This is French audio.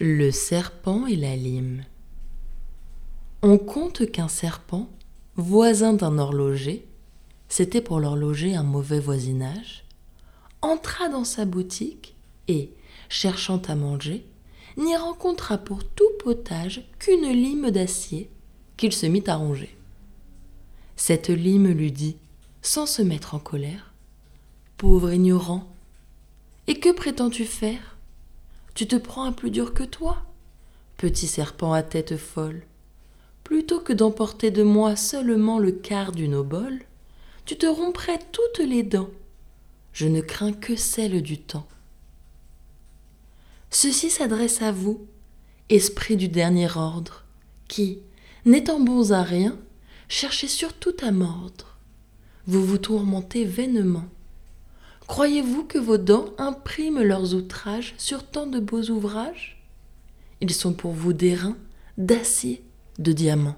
Le serpent et la lime. On compte qu'un serpent, voisin d'un horloger, c'était pour l'horloger un mauvais voisinage, entra dans sa boutique et, cherchant à manger, n'y rencontra pour tout potage qu'une lime d'acier qu'il se mit à ronger. Cette lime lui dit, sans se mettre en colère, Pauvre ignorant, et que prétends-tu faire? Tu te prends un plus dur que toi, petit serpent à tête folle. Plutôt que d'emporter de moi seulement le quart d'une obole, tu te romprais toutes les dents. Je ne crains que celle du temps. Ceci s'adresse à vous, esprit du dernier ordre, qui, n'étant bons à rien, cherchez surtout à mordre. Vous vous tourmentez vainement. Croyez-vous que vos dents impriment leurs outrages sur tant de beaux ouvrages? Ils sont pour vous d'airain, d'acier, de diamants.